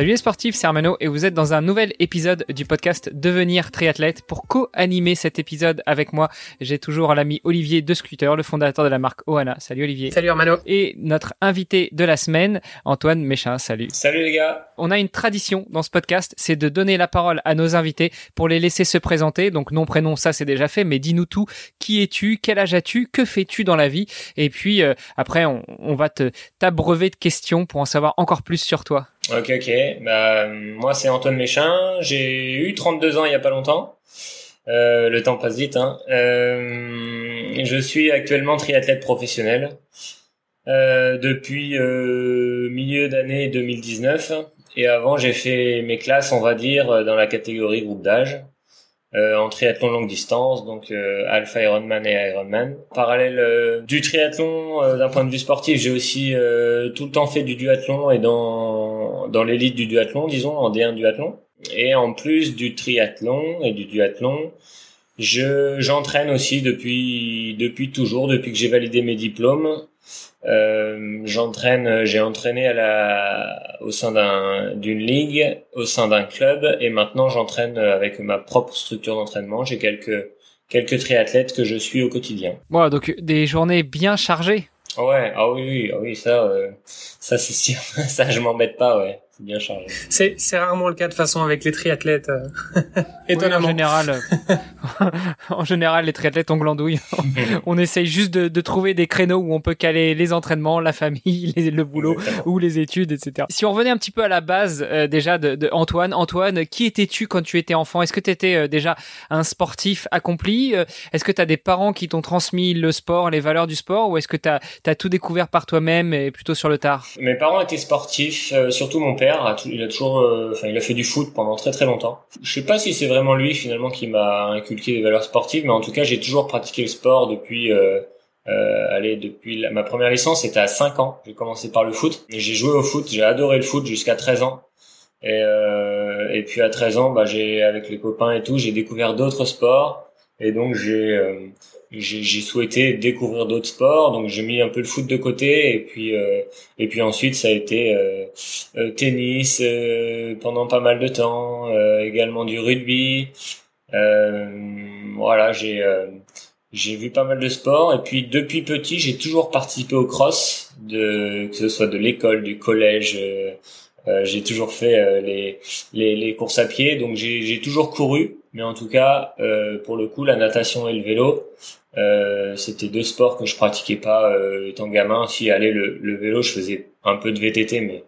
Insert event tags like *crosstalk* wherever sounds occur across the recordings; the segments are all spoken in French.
Salut les sportifs, c'est Armano et vous êtes dans un nouvel épisode du podcast Devenir triathlète. Pour co-animer cet épisode avec moi, j'ai toujours l'ami Olivier De Scooter, le fondateur de la marque Oana. Salut Olivier. Salut Armano. Et notre invité de la semaine, Antoine Méchin. Salut. Salut les gars. On a une tradition dans ce podcast, c'est de donner la parole à nos invités pour les laisser se présenter. Donc nom, prénom, ça c'est déjà fait, mais dis-nous tout. Qui es-tu? Quel âge as-tu? Que fais-tu dans la vie? Et puis euh, après, on, on va te t'abreuver de questions pour en savoir encore plus sur toi. Ok, ok. Bah, moi, c'est Antoine Méchin. J'ai eu 32 ans il y a pas longtemps. Euh, le temps passe vite. Hein. Euh, je suis actuellement triathlète professionnel euh, depuis milieu d'année 2019. Et avant, j'ai fait mes classes, on va dire, dans la catégorie groupe d'âge. En triathlon longue distance, donc Alpha Ironman et Ironman. Parallèle du triathlon, d'un point de vue sportif, j'ai aussi tout le temps fait du duathlon et dans dans l'élite du duathlon, disons en D1 duathlon. Et en plus du triathlon et du duathlon, je j'entraîne aussi depuis depuis toujours, depuis que j'ai validé mes diplômes. Euh, j'entraîne, j'ai entraîné à la, au sein d'un, d'une ligue, au sein d'un club, et maintenant j'entraîne avec ma propre structure d'entraînement. J'ai quelques quelques triathlètes que je suis au quotidien. Bon, donc des journées bien chargées. Ouais, ah oui, oui, ah oui, ça, euh, ça c'est sûr, *laughs* ça je m'embête pas, ouais bien chargé. C'est, c'est rarement le cas de façon avec les triathlètes. Euh. *laughs* Étonnamment. en général, euh, *laughs* en général, les triathlètes ont glandouille. *laughs* on essaye juste de, de, trouver des créneaux où on peut caler les entraînements, la famille, le boulot ou les études, etc. Si on revenait un petit peu à la base euh, déjà de, de, Antoine, Antoine, qui étais-tu quand tu étais enfant? Est-ce que tu étais déjà un sportif accompli? Est-ce que tu as des parents qui t'ont transmis le sport, les valeurs du sport, ou est-ce que tu as, tout découvert par toi-même et plutôt sur le tard? Mes parents étaient sportifs, surtout mon père il a toujours, euh, enfin, il a fait du foot pendant très très longtemps. Je sais pas si c'est vraiment lui finalement qui m'a inculqué des valeurs sportives, mais en tout cas, j'ai toujours pratiqué le sport depuis. Euh, euh, allez, depuis ma première licence, c'était à 5 ans. J'ai commencé par le foot. J'ai joué au foot, j'ai adoré le foot jusqu'à 13 ans. Et, euh, et puis à 13 ans, bah, j'ai avec les copains et tout, j'ai découvert d'autres sports. Et donc j'ai euh, j'ai souhaité découvrir d'autres sports, donc j'ai mis un peu le foot de côté et puis euh, et puis ensuite ça a été euh, euh tennis euh, pendant pas mal de temps, également du rugby. voilà, j'ai j'ai vu pas mal de sports et puis depuis petit j'ai toujours participé au cross, de que ce soit de l'école, du collège. j'ai toujours fait les, les, les courses à pied, donc j'ai toujours couru. Mais en tout cas, pour le coup, la natation et le vélo, euh, c'était deux sports que je pratiquais pas euh, étant gamin. Si allait le, le, vélo, je faisais un peu de VTT, mais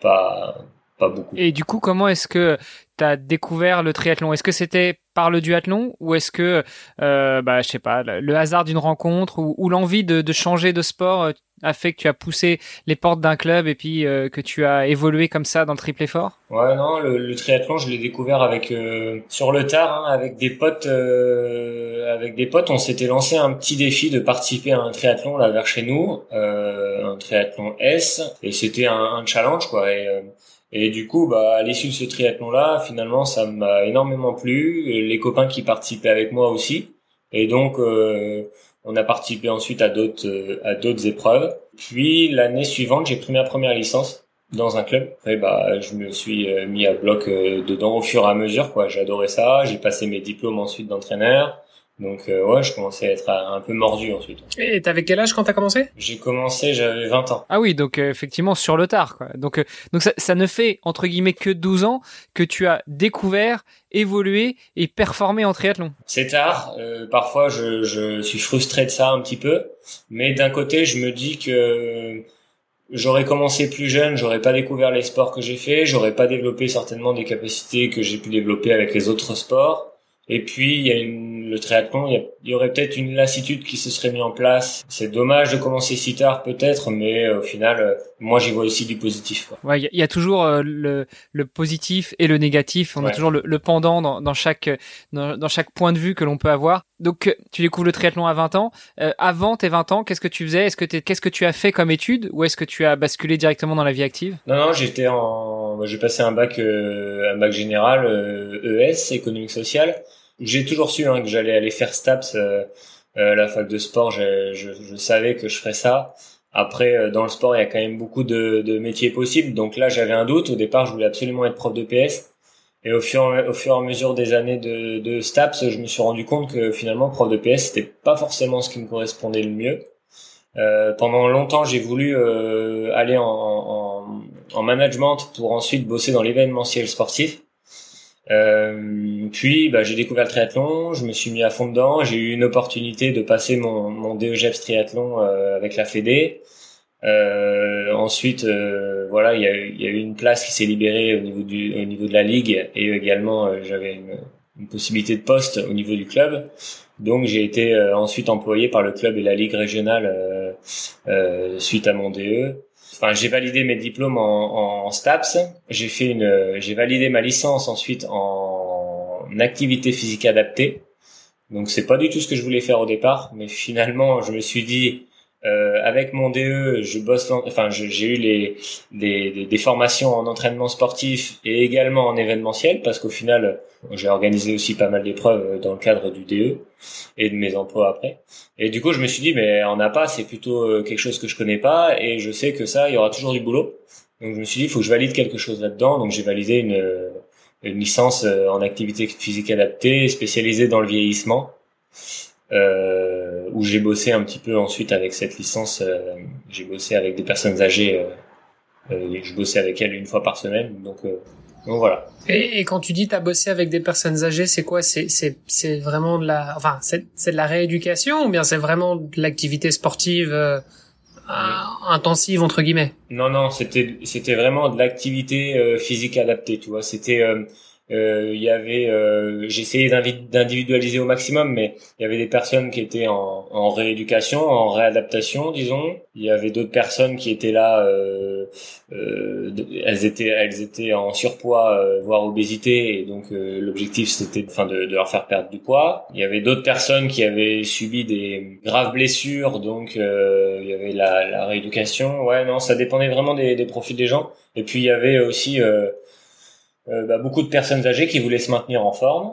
pas pas beaucoup. Et du coup, comment est-ce que tu as découvert le triathlon? Est-ce que c'était par le duathlon ou est-ce que, euh, bah, je sais pas, le hasard d'une rencontre ou, ou l'envie de, de, changer de sport euh, a fait que tu as poussé les portes d'un club et puis euh, que tu as évolué comme ça dans le triple effort? Ouais, non, le, le triathlon, je l'ai découvert avec euh, sur le tard, hein, avec des potes. avec des potes, on s'était lancé un petit défi de participer à un triathlon là vers chez nous, un triathlon S, et c'était un, un, challenge quoi. Et, et du coup, bah, à l'issue de ce triathlon-là, finalement, ça m'a énormément plu. Les copains qui participaient avec moi aussi. Et donc, euh, on a participé ensuite à d'autres euh, à d'autres épreuves. Puis l'année suivante, j'ai pris ma première licence dans un club. Et bah, je me suis euh, mis à bloc dedans au fur et à mesure. Quoi, j'adorais ça. J'ai passé mes diplômes ensuite d'entraîneur. Donc euh, ouais, je commençais à être un peu mordu ensuite. Et t'avais quel âge quand t'as commencé? J'ai commencé, j'avais 20 ans. Ah oui, donc euh, effectivement sur le tard. Quoi. Donc euh, donc ça, ça, ne fait entre guillemets que 12 ans que tu as découvert, évolué et performé en triathlon. C'est tard. parfois, je, je suis frustré de ça un petit peu, mais d'un côté, je me dis que j'aurais commencé plus jeune, j'aurais pas découvert les sports que j'ai fait, j'aurais pas développé certainement des capacités que j'ai pu développer avec les autres sports. Et puis il y a une, le triathlon, il y, aurait peut-être une lassitude qui se serait mise en place. C'est dommage de commencer si tard peut-être, mais au final, moi j'y vois aussi du positif. Quoi. Ouais, il y, a toujours le, le positif et le négatif. On a toujours le, le pendant dans, dans chaque dans, dans, chaque point de vue que l'on peut avoir. Donc tu découvres le triathlon à 20 ans. avant tes 20 ans, qu'est-ce que tu faisais? Est-ce que qu'est-ce que tu as fait comme étude? Ou est-ce que tu as basculé directement dans la vie active? Non, non, j'étais en, j'ai passé un bac, euh, un bac général ES, e économique social. J'ai toujours su hein, que j'allais aller faire STAPS euh, euh, la fac de sport. Je, je, je, savais que je ferais ça. Après, dans le sport, il y a quand même beaucoup de, de métiers possibles. Donc là, j'avais un doute. Au départ, je voulais absolument être prof de PS. Et au fur, au fur et à mesure des années de, de STAPS, je me suis rendu compte que finalement, prof de PS, c'était pas forcément ce qui me correspondait le mieux. Euh, pendant longtemps, j'ai voulu euh, aller en, en, en, management pour ensuite bosser dans l'événementiel sportif. Euh, puis, bah, j'ai découvert le triathlon, je me suis mis à fond dedans. J'ai eu une opportunité de passer mon, mon DEGEPS triathlon euh, avec la Fédé. Euh, ensuite, voilà, il y a, eu une place qui s'est libérée au niveau du au niveau de la ligue et également j'avais une, une possibilité de poste au niveau du club. Donc j'ai été ensuite employé par le club et la ligue régionale suite à mon DE. Enfin, j'ai validé mes diplômes en, en STAPS. J'ai fait une, j'ai validé ma licence ensuite en activité physique adaptée. Donc c'est pas du tout ce que je voulais faire au départ, mais finalement je me suis dit euh, avec mon DE, je bosse, enfin, j'ai eu les, les, des formations en entraînement sportif et également en événementiel parce qu'au final, j'ai organisé aussi pas mal d'épreuves dans le cadre du DE et de mes emplois après. Et du coup, je me suis dit, mais en APA, c'est plutôt euh, quelque chose que je connais pas et je sais que ça, il y aura toujours du boulot. Donc, je me suis dit, il faut que je valide quelque chose là-dedans. Donc, j'ai validé une, une licence euh, en activité physique adaptée spécialisée dans le vieillissement euh, où j'ai bossé un petit peu ensuite avec cette licence. Euh, j'ai bossé avec des personnes âgées. Euh, euh je bossais avec elles une fois par semaine, donc, donc voilà. Et, et, quand tu dis t'as bossé avec des personnes âgées, c'est quoi? C'est c'est c'est vraiment de la, enfin c'est c'est de la rééducation ou bien c'est vraiment de l'activité sportive intensive entre guillemets? Non non, c'était c'était vraiment de l'activité physique adaptée, tu vois. C'était euh, il y avait, euh, j'essayais d'individualiser au maximum, mais il y avait des personnes qui étaient en, rééducation, en réadaptation, disons. Il y avait d'autres personnes qui étaient là, euh, euh elles étaient, elles étaient en surpoids, euh, voire obésité, et donc l'objectif c'était, enfin, de, leur faire perdre du poids. Il y avait d'autres personnes qui avaient subi des graves blessures, donc il y avait la, la, rééducation. Ouais, non, ça dépendait vraiment des, des profils des gens. Et puis il y avait aussi euh, bah, beaucoup de personnes âgées qui voulaient se maintenir en forme.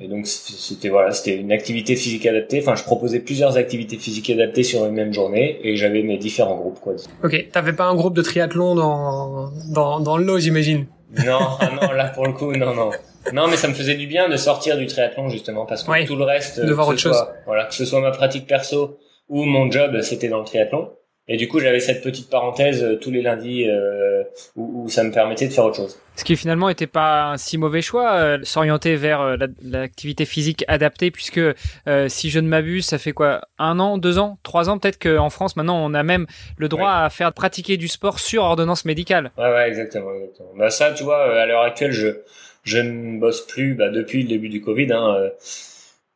Et donc c'était voilà, c'était une activité physique adaptée. Enfin, je proposais plusieurs activités physiques adaptées sur une même journée et j'avais mes différents groupes quoi. Ok, t'avais pas un groupe de triathlon dans dans dans le lot, j'imagine? Non, ah non, là pour le coup, non, non. Non, mais ça me faisait du bien de sortir du triathlon justement parce que tout le reste, de voir autre chose. Voilà, que ce soit ma pratique perso ou mon job, c'était dans le triathlon. Et du coup, j'avais cette petite parenthèse euh, tous les lundis euh, où, où, ça me permettait de faire autre chose. Ce qui finalement n'était pas un si mauvais choix, euh, s'orienter vers euh, l'activité physique adaptée, puisque si je ne m'abuse, ça fait quoi? Un an, deux ans, trois ans Peut-être qu'en France, maintenant, on a même le droit à faire pratiquer du sport sur ordonnance médicale. Ouais, ouais, exactement. exactement. Bah ça, tu vois, à l'heure actuelle, je, je ne bosse plus bah, depuis le début du Covid. Hein,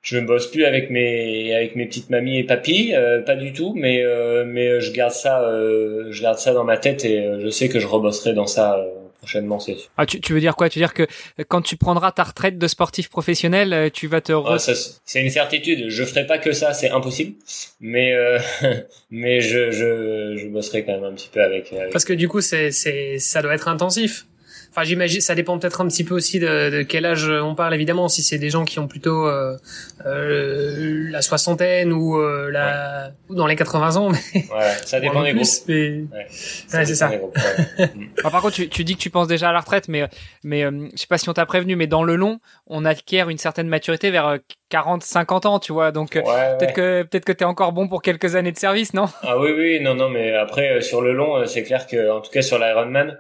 je ne bosse plus avec mes avec mes petites mamies et papis, euh, pas du tout, mais euh, mais je garde ça euh, je garde ça dans ma tête et je sais que je rebosserai dans ça prochainement, c'est Ah, tu, tu veux dire quoi? Tu veux dire que quand tu prendras ta retraite de sportif professionnel, tu vas te ah, c'est une certitude. Je ferai pas que ça, c'est impossible. Mais *laughs* mais je, je je bosserai quand même un petit peu avec. avec... Parce que du coup, c'est c'est ça doit être intensif. Enfin, j'imagine, ça dépend peut-être un petit peu aussi de, de, quel âge on parle, évidemment. Si c'est des gens qui ont plutôt euh, euh, la soixantaine ou euh, la ou dans les 80 ans, mais ouais, ça dépend des groupes. Mais... Ouais, c'est ça. *laughs* par contre, tu, tu, dis que tu penses déjà à la retraite, mais mais euh, je sais pas si on t'a prévenu, mais dans le long, on acquiert une certaine maturité vers 40, 50 ans, tu vois. Donc peut-être que peut-être que t'es encore bon pour quelques années de service, non? Ah oui, oui, non, non, mais après sur le long, c'est clair que en tout cas sur l'Ironman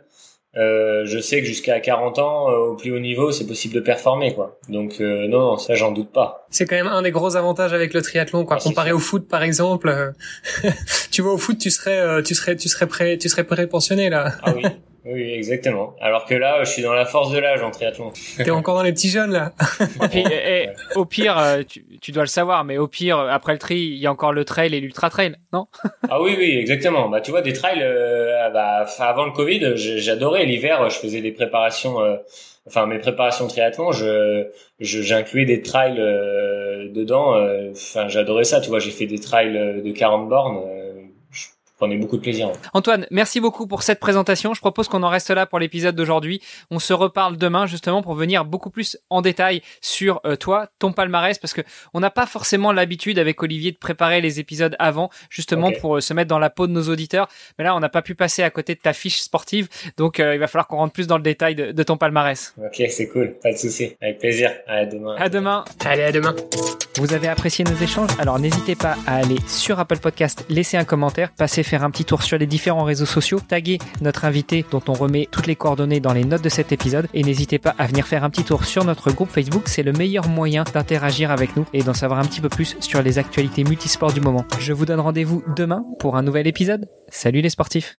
euh, je sais que jusqu'à 40 ans, euh, au plus haut niveau, c'est possible de performer, quoi. Donc euh, non, ça j'en doute pas. C'est quand même un des gros avantages avec le triathlon, quoi. Ah, Comparé au foot, par exemple, *laughs* tu vois au foot, tu serais, tu serais, tu serais prêt, tu serais prêt pensionné là. ah oui. *laughs* Oui, exactement. Alors que là, je suis dans la force de l'âge en triathlon. T'es encore dans les petits jeunes là. et, et, au pire, euh, tu, tu, dois le savoir, mais au pire, après le tri, il y a encore le trail et l'ultra trail, non? *laughs* Ah oui, oui, exactement. Bah tu vois, des trails, euh, bah, avant le Covid, j'adorais l'hiver. Je faisais des préparations, euh, enfin mes préparations triathlon, je j'incluais des trails euh, dedans. Enfin, j'adorais ça. Tu vois, j'ai fait des trails de 40 bornes prenez beaucoup de plaisir. Antoine, merci beaucoup pour cette présentation. Je propose qu'on en reste là pour l'épisode d'aujourd'hui. On se reparle demain justement pour venir beaucoup plus en détail sur euh, toi, ton palmarès, parce que on n'a pas forcément l'habitude avec Olivier de préparer les épisodes avant, justement pour euh, se mettre dans la peau de nos auditeurs. Mais là, on n'a pas pu passer à côté de ta fiche sportive, donc euh, il va falloir qu'on rentre plus dans le détail de, de ton palmarès. Ok, c'est cool, pas de souci, avec plaisir. À demain. À demain. Allez, à demain. Vous avez apprécié nos échanges? Alors n'hésitez pas à aller sur Apple Podcast, laisser un commentaire, passer faire un petit tour sur les différents réseaux sociaux, taguer notre invité dont on remet toutes les coordonnées dans les notes de cet épisode et n'hésitez pas à venir faire un petit tour sur notre groupe Facebook, c'est le meilleur moyen d'interagir avec nous et d'en savoir un petit peu plus sur les actualités multisports du moment. Je vous donne rendez-vous demain pour un nouvel épisode. Salut les sportifs